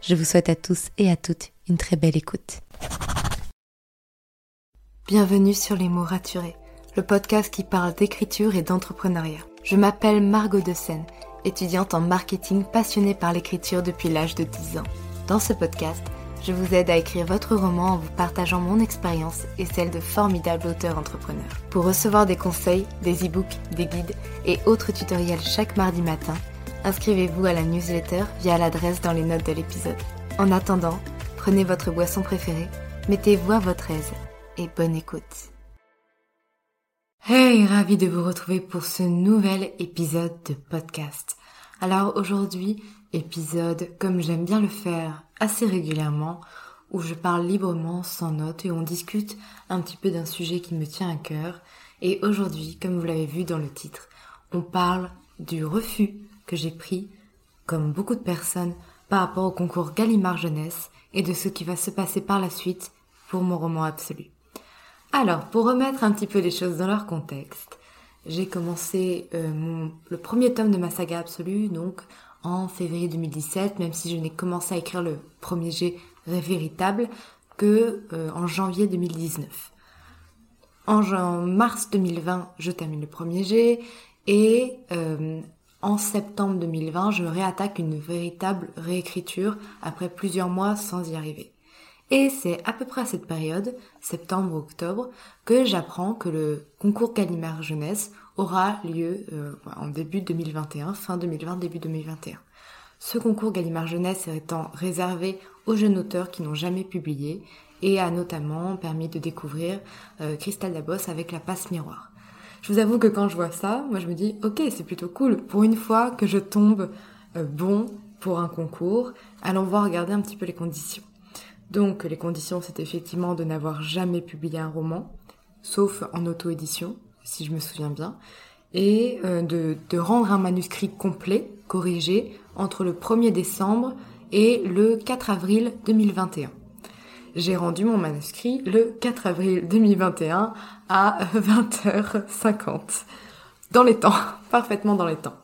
Je vous souhaite à tous et à toutes une très belle écoute. Bienvenue sur Les mots raturés, le podcast qui parle d'écriture et d'entrepreneuriat. Je m'appelle Margot de étudiante en marketing passionnée par l'écriture depuis l'âge de 10 ans. Dans ce podcast, je vous aide à écrire votre roman en vous partageant mon expérience et celle de formidables auteurs entrepreneurs. Pour recevoir des conseils, des e-books, des guides et autres tutoriels chaque mardi matin, inscrivez-vous à la newsletter via l'adresse dans les notes de l'épisode. En attendant, prenez votre boisson préférée, mettez-vous à votre aise et bonne écoute. Hey, ravi de vous retrouver pour ce nouvel épisode de podcast. Alors aujourd'hui, épisode comme j'aime bien le faire assez régulièrement, où je parle librement sans notes et on discute un petit peu d'un sujet qui me tient à cœur. Et aujourd'hui, comme vous l'avez vu dans le titre, on parle du refus que j'ai pris, comme beaucoup de personnes, par rapport au concours Gallimard Jeunesse et de ce qui va se passer par la suite pour mon roman absolu. Alors, pour remettre un petit peu les choses dans leur contexte, j'ai commencé euh, le premier tome de ma saga absolue, donc en février 2017, même si je n'ai commencé à écrire le premier jet véritable que euh, en janvier 2019. En, mars 2020, je termine le premier jet et euh, en septembre 2020, je réattaque une véritable réécriture après plusieurs mois sans y arriver. Et c'est à peu près à cette période, septembre-octobre, que j'apprends que le concours Gallimard Jeunesse aura lieu euh, en début 2021, fin 2020, début 2021. Ce concours Gallimard Jeunesse étant réservé aux jeunes auteurs qui n'ont jamais publié et a notamment permis de découvrir euh, Christelle avec La Passe Miroir. Je vous avoue que quand je vois ça, moi je me dis ok c'est plutôt cool. Pour une fois que je tombe euh, bon pour un concours, allons voir regarder un petit peu les conditions. Donc les conditions c'est effectivement de n'avoir jamais publié un roman, sauf en auto-édition, si je me souviens bien, et euh, de, de rendre un manuscrit complet, corrigé, entre le 1er décembre et le 4 avril 2021. J'ai rendu mon manuscrit le 4 avril 2021 à 20h50. Dans les temps, parfaitement dans les temps.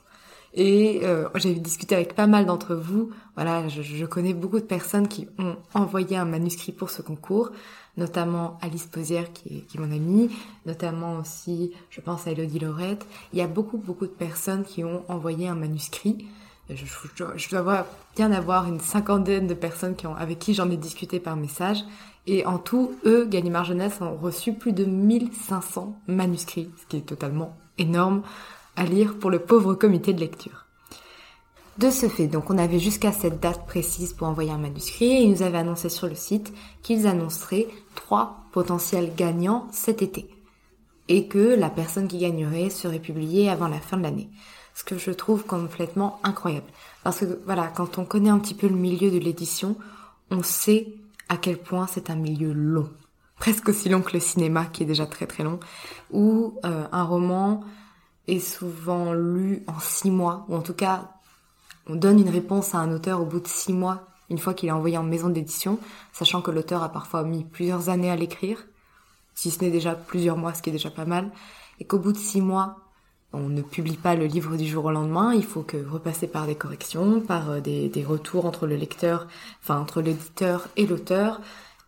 Et euh, j'ai discuté avec pas mal d'entre vous. Voilà, je, connais beaucoup de personnes qui ont envoyé un manuscrit pour ce concours, notamment Alice Posière qui est, qui est mon amie, notamment aussi, je pense à Elodie Laurette. Il y a beaucoup beaucoup de personnes qui ont envoyé un manuscrit. Je, dois bien avoir une cinquantaine de personnes avec qui j'en ai discuté par message. Et en tout, eux, Gallimard Jeunesse, ont reçu plus de 1500 manuscrits, ce qui est totalement énorme à lire pour le pauvre comité de lecture. De ce fait, donc on avait jusqu'à cette date précise pour envoyer un manuscrit et ils nous avaient annoncé sur le site qu'ils annonceraient trois potentiels gagnants cet été et que la personne qui gagnerait serait publiée avant la fin de l'année ce que je trouve complètement incroyable. Parce que voilà, quand on connaît un petit peu le milieu de l'édition, on sait à quel point c'est un milieu long. Presque aussi long que le cinéma, qui est déjà très très long, où euh, un roman est souvent lu en six mois, ou en tout cas, on donne une réponse à un auteur au bout de six mois, une fois qu'il est envoyé en maison d'édition, sachant que l'auteur a parfois mis plusieurs années à l'écrire, si ce n'est déjà plusieurs mois, ce qui est déjà pas mal, et qu'au bout de six mois, on ne publie pas le livre du jour au lendemain, il faut que repasser par des corrections, par euh, des, retours entre le lecteur, enfin entre l'éditeur et l'auteur,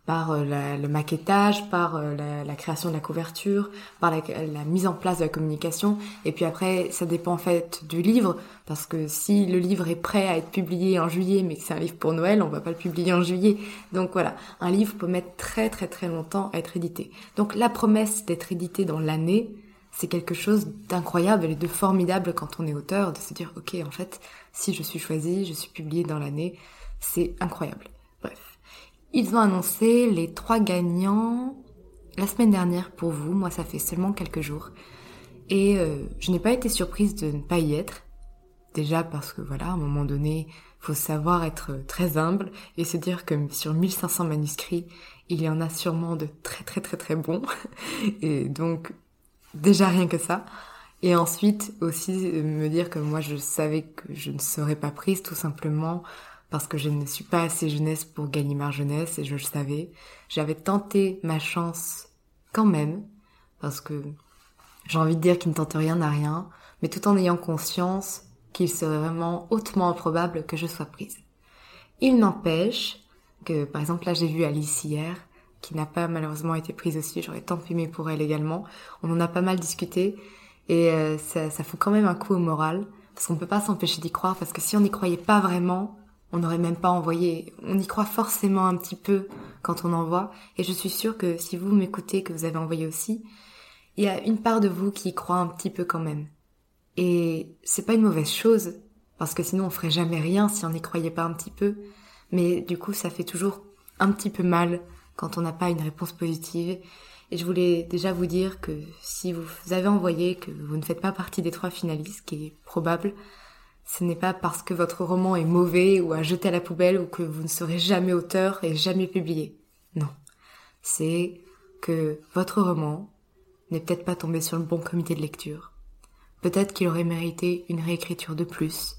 par euh, le maquettage, par euh, la, création de la couverture, par la, mise en place de la communication. Et puis après, ça dépend en fait du livre, parce que si le livre est prêt à être publié en juillet, mais que c'est un livre pour Noël, on va pas le publier en juillet. Donc voilà, un livre peut mettre très très très longtemps à être édité. Donc la promesse d'être édité dans l'année, c'est quelque chose d'incroyable et de formidable quand on est auteur, de se dire, ok, en fait, si je suis choisi, je suis publié dans l'année, c'est incroyable. Bref. Ils ont annoncé les trois gagnants la semaine dernière pour vous, moi ça fait seulement quelques jours. Et euh, je n'ai pas été surprise de ne pas y être. Déjà parce que voilà, à un moment donné, faut savoir être très humble et se dire que sur 1500 manuscrits, il y en a sûrement de très très très très bons. Et donc, déjà rien que ça. Et ensuite aussi me dire que moi je savais que je ne serais pas prise tout simplement parce que je ne suis pas assez jeunesse pour Gallimard Jeunesse et je le savais. J'avais tenté ma chance quand même parce que j'ai envie de dire qu'il ne tente rien à rien, mais tout en ayant conscience qu'il serait vraiment hautement improbable que je sois prise. Il n'empêche que, par exemple, là j'ai vu Alice hier, qui n'a pas malheureusement été prise aussi, j'aurais tant aimé pour elle également. On en a pas mal discuté, et euh, ça, ça quand même un coup au moral, parce qu'on peut pas s'empêcher d'y croire, parce que si on n'y croyait pas vraiment, on n'aurait même pas envoyé. On y croit forcément un petit peu quand on envoie, et je suis sûre que si vous m'écoutez, que vous avez envoyé aussi, il y a une part de vous qui y croit un petit peu quand même. Et c'est pas une mauvaise chose, parce que sinon on ferait jamais rien si on n'y croyait pas un petit peu. Mais du coup, ça fait toujours un petit peu mal quand on n'a pas une réponse positive. Et je voulais déjà vous dire que si vous avez envoyé que vous ne faites pas partie des trois finalistes, qui est probable, ce n'est pas parce que votre roman est mauvais ou à jeter à la poubelle ou que vous ne serez jamais auteur et jamais publié. Non. C'est que votre roman n'est peut-être pas tombé sur le bon comité de lecture Peut-être qu'il aurait mérité une réécriture de plus.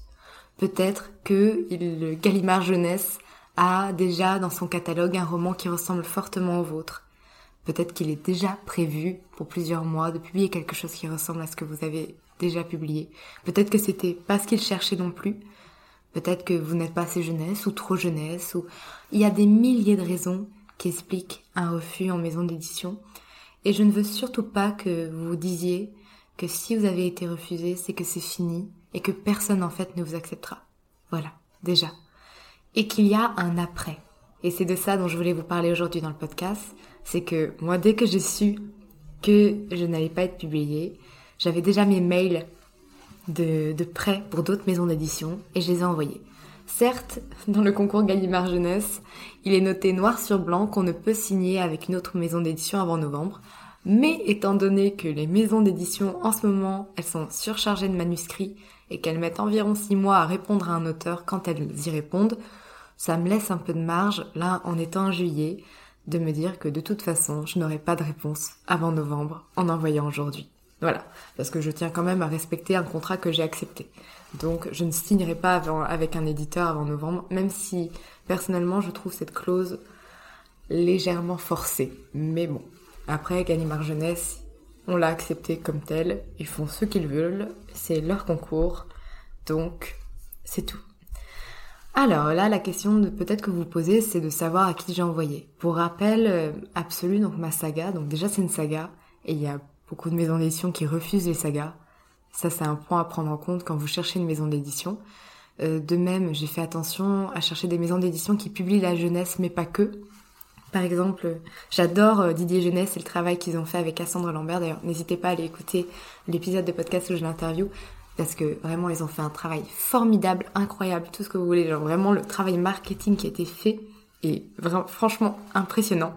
Peut-être que le Gallimard Jeunesse a déjà dans son catalogue un roman qui ressemble fortement au vôtre. Peut-être qu'il est déjà prévu pour plusieurs mois de publier quelque chose qui ressemble à ce que vous avez déjà publié. Peut-être que c'était pas ce qu'il cherchait non plus. Peut-être que vous n'êtes pas assez jeunesse ou trop jeunesse ou il y a des milliers de raisons qui expliquent un refus en maison d'édition. Et je ne veux surtout pas que vous disiez que si vous avez été refusé, c'est que c'est fini et que personne en fait ne vous acceptera. Voilà, déjà. Et qu'il y a un après. Et c'est de ça dont je voulais vous parler aujourd'hui dans le podcast. C'est que moi, dès que j'ai su que je n'allais pas être publiée, j'avais déjà mes mails de, de prêt pour d'autres maisons d'édition et je les ai envoyés. Certes, dans le concours Gallimard Jeunesse, il est noté noir sur blanc qu'on ne peut signer avec une autre maison d'édition avant novembre. Mais étant donné que les maisons d'édition en ce moment, elles sont surchargées de manuscrits et qu'elles mettent environ 6 mois à répondre à un auteur quand elles y répondent, ça me laisse un peu de marge, là en étant en juillet, de me dire que de toute façon, je n'aurai pas de réponse avant novembre en envoyant aujourd'hui. Voilà, parce que je tiens quand même à respecter un contrat que j'ai accepté. Donc je ne signerai pas avec un éditeur avant novembre, même si personnellement je trouve cette clause légèrement forcée. Mais bon, après, Gallimard Jeunesse, on l'a accepté comme tel. Ils font ce qu'ils veulent. C'est leur concours. Donc, c'est tout. Alors là, la question de peut-être que vous posez, c'est de savoir à qui j'ai envoyé. Pour rappel euh, absolu, donc ma saga, donc déjà c'est une saga, et il y a beaucoup de maisons d'édition qui refusent les sagas. Ça, c'est un point à prendre en compte quand vous cherchez une maison d'édition. Euh, de même, j'ai fait attention à chercher des maisons d'édition qui publient la jeunesse, mais pas que. Par exemple, j'adore euh, Didier Jeunesse et le travail qu'ils ont fait avec Cassandre Lambert. D'ailleurs, n'hésitez pas à aller écouter l'épisode de podcast où je l'interview parce que vraiment, ils ont fait un travail formidable, incroyable, tout ce que vous voulez. Genre vraiment, le travail marketing qui a été fait est vraiment, franchement impressionnant.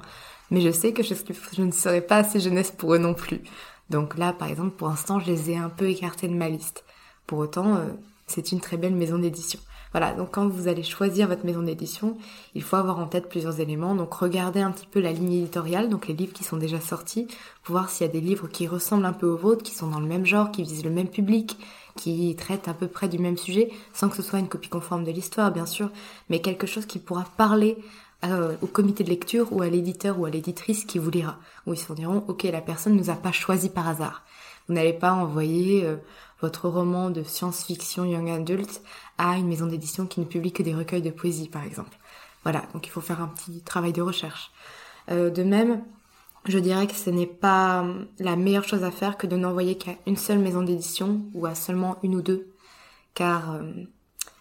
Mais je sais que je, ne serai pas assez jeunesse pour eux non plus. Donc là, par exemple, pour l'instant, je les ai un peu écartés de ma liste. Pour autant, euh, c'est une très belle maison d'édition. Voilà, donc quand vous allez choisir votre maison d'édition, il faut avoir en tête plusieurs éléments. Donc regardez un petit peu la ligne éditoriale, donc les livres qui sont déjà sortis, pour voir s'il y a des livres qui ressemblent un peu aux vôtres, qui sont dans le même genre, qui visent le même public, qui traitent à peu près du même sujet, sans que ce soit une copie conforme de l'histoire, bien sûr, mais quelque chose qui pourra parler euh, au comité de lecture ou à l'éditeur ou à l'éditrice qui vous lira, où ils se diront, ok, la personne nous a pas choisi par hasard. Vous n'allez pas envoyer euh, votre roman de science-fiction young adult à une maison d'édition qui ne publie que des recueils de poésie, par exemple. Voilà, donc il faut faire un petit travail de recherche. Euh, de même, je dirais que ce n'est pas la meilleure chose à faire que de n'envoyer qu'à une seule maison d'édition ou à seulement une ou deux, car euh,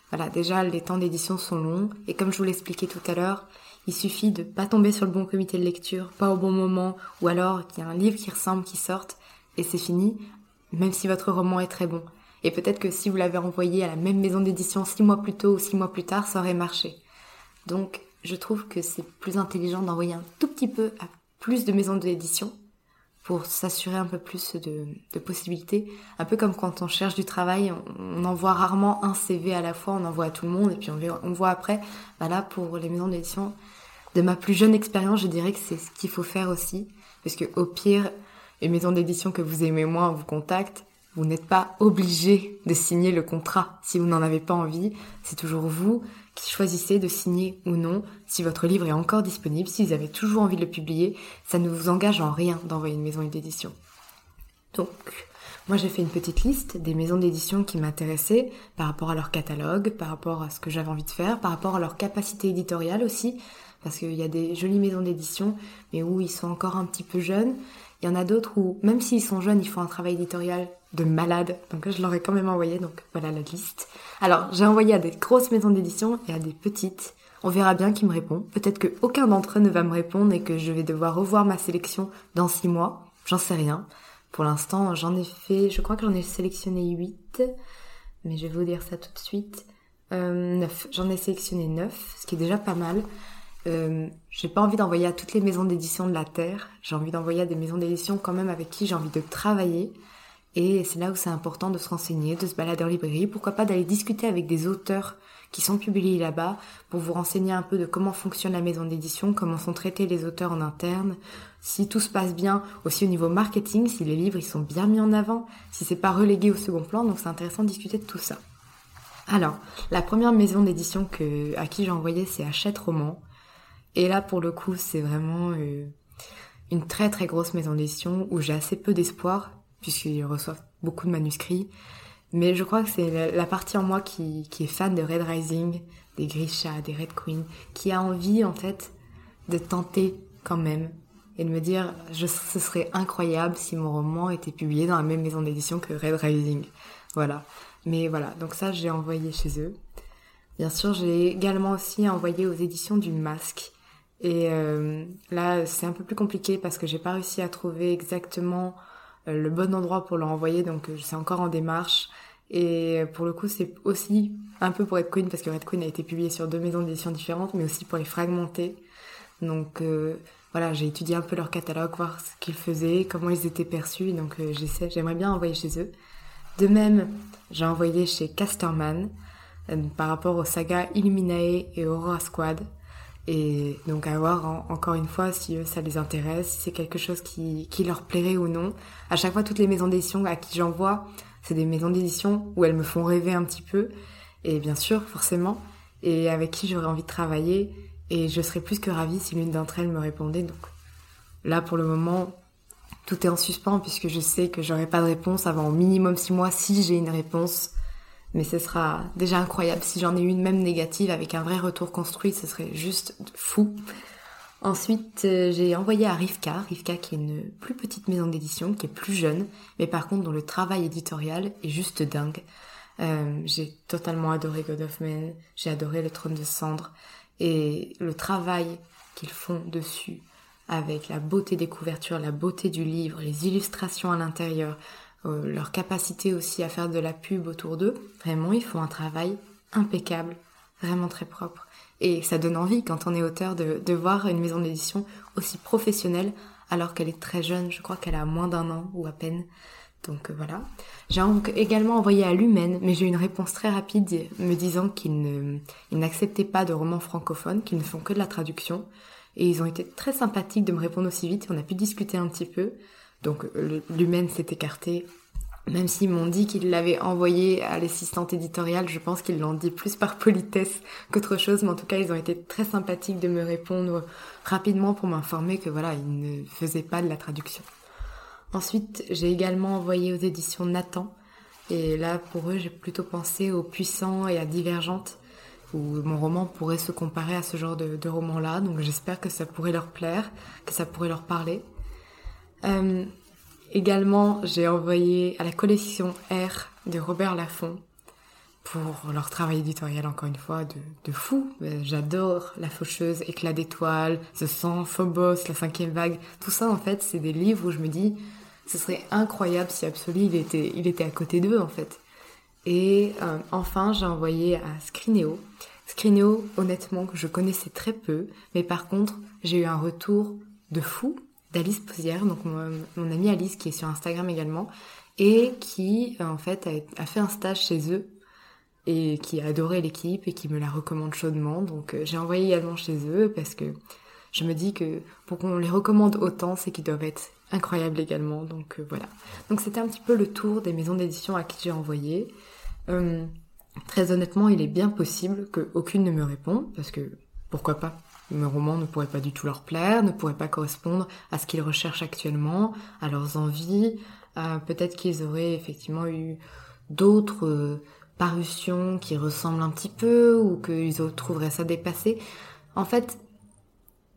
voilà, déjà les temps d'édition sont longs et comme je vous l'expliquais tout à l'heure, il suffit de pas tomber sur le bon comité de lecture, pas au bon moment, ou alors qu'il y a un livre qui ressemble qui sorte et c'est fini même si votre roman est très bon. Et peut-être que si vous l'avez envoyé à la même maison d'édition six mois plus tôt ou six mois plus tard, ça aurait marché. Donc, je trouve que c'est plus intelligent d'envoyer un tout petit peu à plus de maisons d'édition pour s'assurer un peu plus de, possibilités. Un peu comme quand on cherche du travail, on, envoie rarement un CV à la fois, on envoie à tout le monde et puis on, on voit après. Bah là, pour les maisons d'édition, de ma plus jeune expérience, je dirais que c'est ce qu'il faut faire aussi. Parce que au pire, une maison d'édition que vous aimez moins vous contacte, vous n'êtes pas obligé de signer le contrat si vous n'en avez pas envie. C'est toujours vous qui choisissez de signer ou non. Si votre livre est encore disponible, si vous avez toujours envie de le publier, ça ne vous engage en rien d'envoyer une maison d'édition. Donc, moi j'ai fait une petite liste des maisons d'édition qui m'intéressaient par rapport à leur catalogue, par rapport à ce que j'avais envie de faire, par rapport à leur capacité éditoriale aussi, parce qu'il y a des jolies maisons d'édition, mais où ils sont encore un petit peu jeunes. Il y en a d'autres où, même s'ils sont jeunes, ils font un travail éditorial de malade. Donc je leur ai quand même envoyé, donc voilà la liste. Alors j'ai envoyé à des grosses maisons d'édition et à des petites. On verra bien qui me répond. Peut-être que aucun d'entre eux ne va me répondre et que je vais devoir revoir ma sélection dans six mois. J'en sais rien. Pour l'instant, j'en ai fait, je crois que j'en ai sélectionné 8, mais je vais vous dire ça tout de suite. Euh, 9. J'en ai sélectionné 9, ce qui est déjà pas mal. Euh, j'ai pas envie d'envoyer à toutes les maisons d'édition de la Terre. J'ai envie d'envoyer à des maisons d'édition quand même avec qui j'ai envie de travailler. Et c'est là où c'est important de se renseigner, de se balader en librairie. Pourquoi pas d'aller discuter avec des auteurs qui sont publiés là-bas pour vous renseigner un peu de comment fonctionne la maison d'édition, comment sont traités les auteurs en interne, si tout se passe bien aussi au niveau marketing, si les livres ils sont bien mis en avant, si c'est pas relégué au second plan. Donc c'est intéressant de discuter de tout ça. Alors, la première maison d'édition que, à qui j'ai envoyé, c'est Hachette Roman. Et là, pour le coup, c'est vraiment euh, une très très grosse maison d'édition où j'ai assez peu d'espoir puisqu'ils reçoivent beaucoup de manuscrits. Mais je crois que c'est la, partie en moi qui, qui, est fan de Red Rising, des Grisha, des Red Queen, qui a envie en fait de tenter quand même et de me dire je, ce serait incroyable si mon roman était publié dans la même maison d'édition que Red Rising. Voilà. Mais voilà, donc ça j'ai envoyé chez eux. Bien sûr, j'ai également aussi envoyé aux éditions du Masque et euh, là, c'est un peu plus compliqué parce que j'ai pas réussi à trouver exactement euh, le bon endroit pour l'envoyer, donc euh, c'est encore en démarche. Et pour le coup, c'est aussi un peu pour Red Queen, parce que Red Queen a été publié sur deux maisons d'édition différentes, mais aussi pour les fragmenter. Donc voilà, j'ai étudié un peu leur catalogue, voir ce qu'ils faisaient, comment ils étaient perçus, donc j'essaie, j'aimerais bien envoyer chez eux. De même, j'ai envoyé chez Casterman par rapport aux sagas Illuminae et Aurora Squad. Et donc à voir encore une fois si eux, ça les intéresse, si c'est quelque chose qui, qui leur plairait ou non. À chaque fois, toutes les maisons d'édition à qui j'envoie, c'est des maisons d'édition où elles me font rêver un petit peu. Et bien sûr, forcément, et avec qui j'aurais envie de travailler. Et je serais plus que ravie si l'une d'entre elles me répondait. Donc là, pour le moment, tout est en suspens puisque je sais que j'aurai pas de réponse avant au minimum six mois si j'ai une réponse mais ce sera déjà incroyable si j'en ai une même négative avec un vrai retour construit, ce serait juste fou. Ensuite, euh, j'ai envoyé à Rivka, Rivka qui est une plus petite maison d'édition, qui est plus jeune, mais par contre dont le travail éditorial est juste dingue. Euh, j'ai totalement adoré God of Men, j'ai adoré Le Trône de Cendre, et le travail qu'ils font dessus, avec la beauté des couvertures, la beauté du livre, les illustrations à l'intérieur, euh, leur capacité aussi à faire de la pub autour d'eux. Vraiment, ils font un travail impeccable, vraiment très propre. Et ça donne envie quand on est auteur de, de voir une maison d'édition aussi professionnelle alors qu'elle est très jeune. Je crois qu'elle a moins d'un an ou à peine. Donc euh, voilà. J'ai également envoyé à Lumen, mais j'ai eu une réponse très rapide me disant qu'ils n'acceptaient pas de romans francophones, qu'ils ne font que de la traduction. Et ils ont été très sympathiques de me répondre aussi vite. On a pu discuter un petit peu. Donc l'humaine s'est écarté. Même s'ils m'ont dit qu'ils l'avaient envoyé à l'assistante éditoriale, je pense qu'ils l'ont dit plus par politesse qu'autre chose, mais en tout cas ils ont été très sympathiques de me répondre rapidement pour m'informer que voilà, ils ne faisaient pas de la traduction. Ensuite, j'ai également envoyé aux éditions Nathan, et là pour eux j'ai plutôt pensé aux Puissants et à Divergente, où mon roman pourrait se comparer à ce genre de, de roman-là, donc j'espère que ça pourrait leur plaire, que ça pourrait leur parler. Euh, également, j'ai envoyé à la collection R de Robert Laffont pour leur travail éditorial, encore une fois, de, fou. Euh, j'adore La Faucheuse, Éclat d'étoiles, The Sang, Phobos, La cinquième vague. Tout ça, en fait, c'est des livres où je me dis, ce serait incroyable si Absolu, il était, il était à côté d'eux, en fait. Et euh, enfin, j'ai envoyé à Scrineo. Scrineo, honnêtement, que je connaissais très peu, mais par contre, j'ai eu un retour de fou d'Alice Posière, donc mon, amie Alice qui est sur Instagram également, et qui en fait a, fait un stage chez eux et qui a adoré l'équipe et qui me la recommande chaudement. Donc j'ai envoyé également chez eux parce que je me dis que pour qu'on les recommande autant, c'est qu'ils doivent être incroyables également. Donc voilà. Donc c'était un petit peu le tour des maisons d'édition à qui j'ai envoyé. Euh, très honnêtement, il est bien possible qu'aucune ne me réponde, parce que pourquoi pas? Mes romans ne pourraient pas du tout leur plaire, ne pourraient pas correspondre à ce qu'ils recherchent actuellement, à leurs envies. Peut-être qu'ils auraient effectivement eu d'autres euh, parutions qui ressemblent un petit peu, ou qu'ils trouveraient ça dépassé. En fait,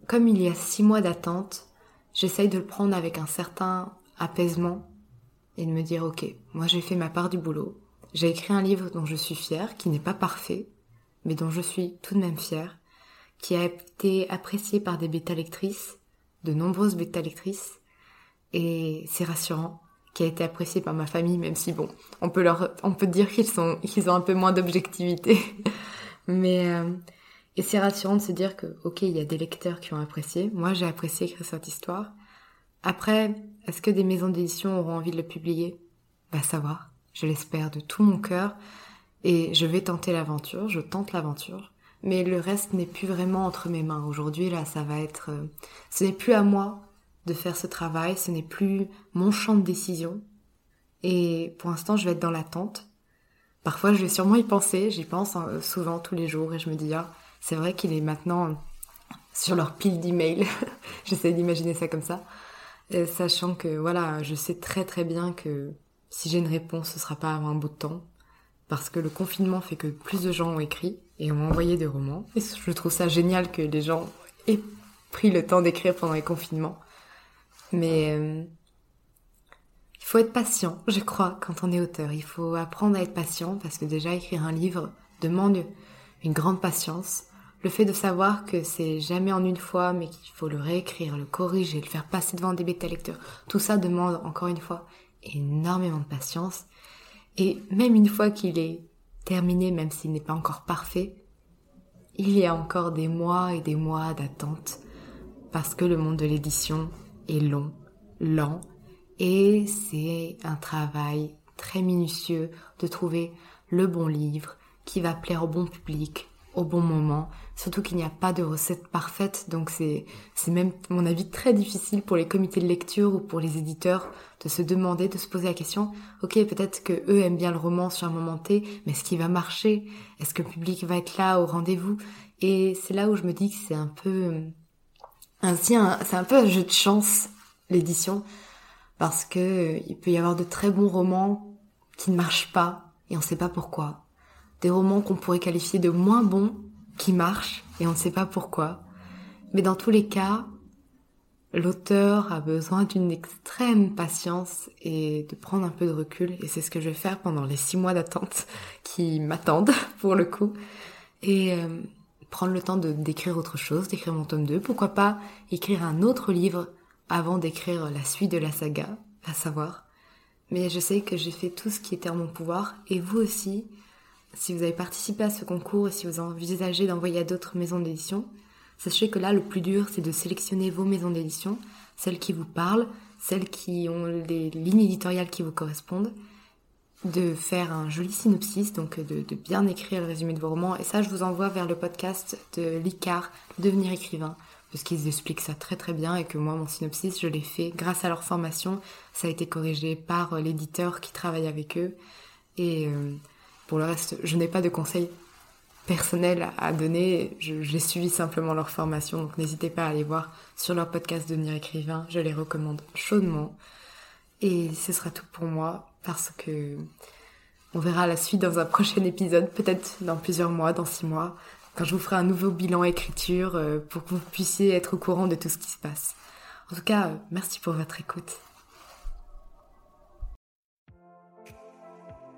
comme il y a six mois d'attente, j'essaye de le prendre avec un certain apaisement et de me dire ok, moi j'ai fait ma part du boulot, j'ai écrit un livre dont je suis fière, qui n'est pas parfait, mais dont je suis tout de même fière, qui a été apprécié par des bêta-lectrices, de nombreuses bêta-lectrices, et c'est rassurant, qui a été apprécié par ma famille, même si bon, on peut leur, on peut dire qu'ils sont, qu'ils ont un peu moins d'objectivité, mais euh, et c'est rassurant de se dire que ok, il y a des lecteurs qui ont apprécié. Moi, j'ai apprécié écrire cette histoire. Après, est-ce que des maisons d'édition auront envie de le publier? Va. Savoir je l'espère de tout mon cœur, et je vais tenter l'aventure, je tente l'aventure, mais le reste n'est plus vraiment entre mes mains. Aujourd'hui, là, ça va être... Euh, ce n'est plus à moi de faire ce travail, ce n'est plus mon champ de décision, et pour l'instant, je vais être dans l'attente. Parfois, je vais sûrement y penser, j'y pense hein, souvent tous les jours, et je me dis, ah, c'est vrai qu'il est maintenant sur leur pile d'emails. J'essaie d'imaginer ça comme ça. sachant que voilà, je sais très très bien que si j'ai une réponse, ce sera pas avant un bout de temps. Parce que le confinement fait que plus de gens ont écrit et ont envoyé des romans. Et je trouve ça génial que les gens aient pris le temps d'écrire pendant les confinements. Mais euh, il faut être patient, je crois, quand on est auteur. Il faut apprendre à être patient parce que déjà écrire un livre demande une grande patience. Le fait de savoir que c'est jamais en une fois, mais qu'il faut le réécrire, le corriger, le faire passer devant des bêta lecteurs, tout ça demande encore une fois énormément de patience. Et même une fois qu'il est terminé, même s'il n'est pas encore parfait, il y a encore des mois et des mois d'attente parce que le monde de l'édition est long, lent, et c'est un travail très minutieux de trouver le bon livre qui va plaire au bon public, au bon moment. Surtout qu'il n'y a pas de recette parfaite, donc c'est même mon avis très difficile pour les comités de lecture ou pour les éditeurs de se demander, de se poser la question. Ok, peut-être que eux aiment bien le roman sur un moment T, mais est-ce qu'il va marcher? Est-ce que le public va être là au rendez-vous? Et c'est là où je me dis que c'est un peu ainsi, c'est un peu un jeu de chance l'édition parce que il peut y avoir de très bons romans qui ne marchent pas et on ne sait pas pourquoi des romans qu'on pourrait qualifier de moins bons qui marchent et on ne sait pas pourquoi. Mais dans tous les cas, l'auteur a besoin d'une extrême patience et de prendre un peu de recul et c'est ce que je vais faire pendant les six mois d'attente qui m'attendent pour le coup et euh, prendre le temps de d'écrire autre chose, d'écrire mon tome 2, pourquoi pas écrire un autre livre avant d'écrire la suite de la saga, à savoir. Mais je sais que j'ai fait tout ce qui était en mon pouvoir et vous aussi, si vous avez participé à ce concours et si vous envisagez d'envoyer à d'autres maisons d'édition, sachez que là, le plus dur, c'est de sélectionner vos maisons d'édition, celles qui vous parlent, celles qui ont les lignes éditoriales qui vous correspondent, de faire un joli synopsis, donc de, bien écrire le résumé de vos romans. Et ça, je vous envoie vers le podcast de l'ICAR, Devenir écrivain, parce qu'ils expliquent ça très très bien et que moi, mon synopsis, je l'ai fait grâce à leur formation. Ça a été corrigé par l'éditeur qui travaille avec eux. Et euh, pour le reste, je n'ai pas de conseils personnels à donner. J'ai suivi simplement leur formation, donc n'hésitez pas à aller voir sur leur podcast Devenir écrivain. Je les recommande chaudement. Et ce sera tout pour moi parce que on verra la suite dans un prochain épisode, peut-être dans plusieurs mois, dans six mois, quand je vous ferai un nouveau bilan écriture euh, pour que vous puissiez être au courant de tout ce qui se passe. En tout cas, merci pour votre écoute.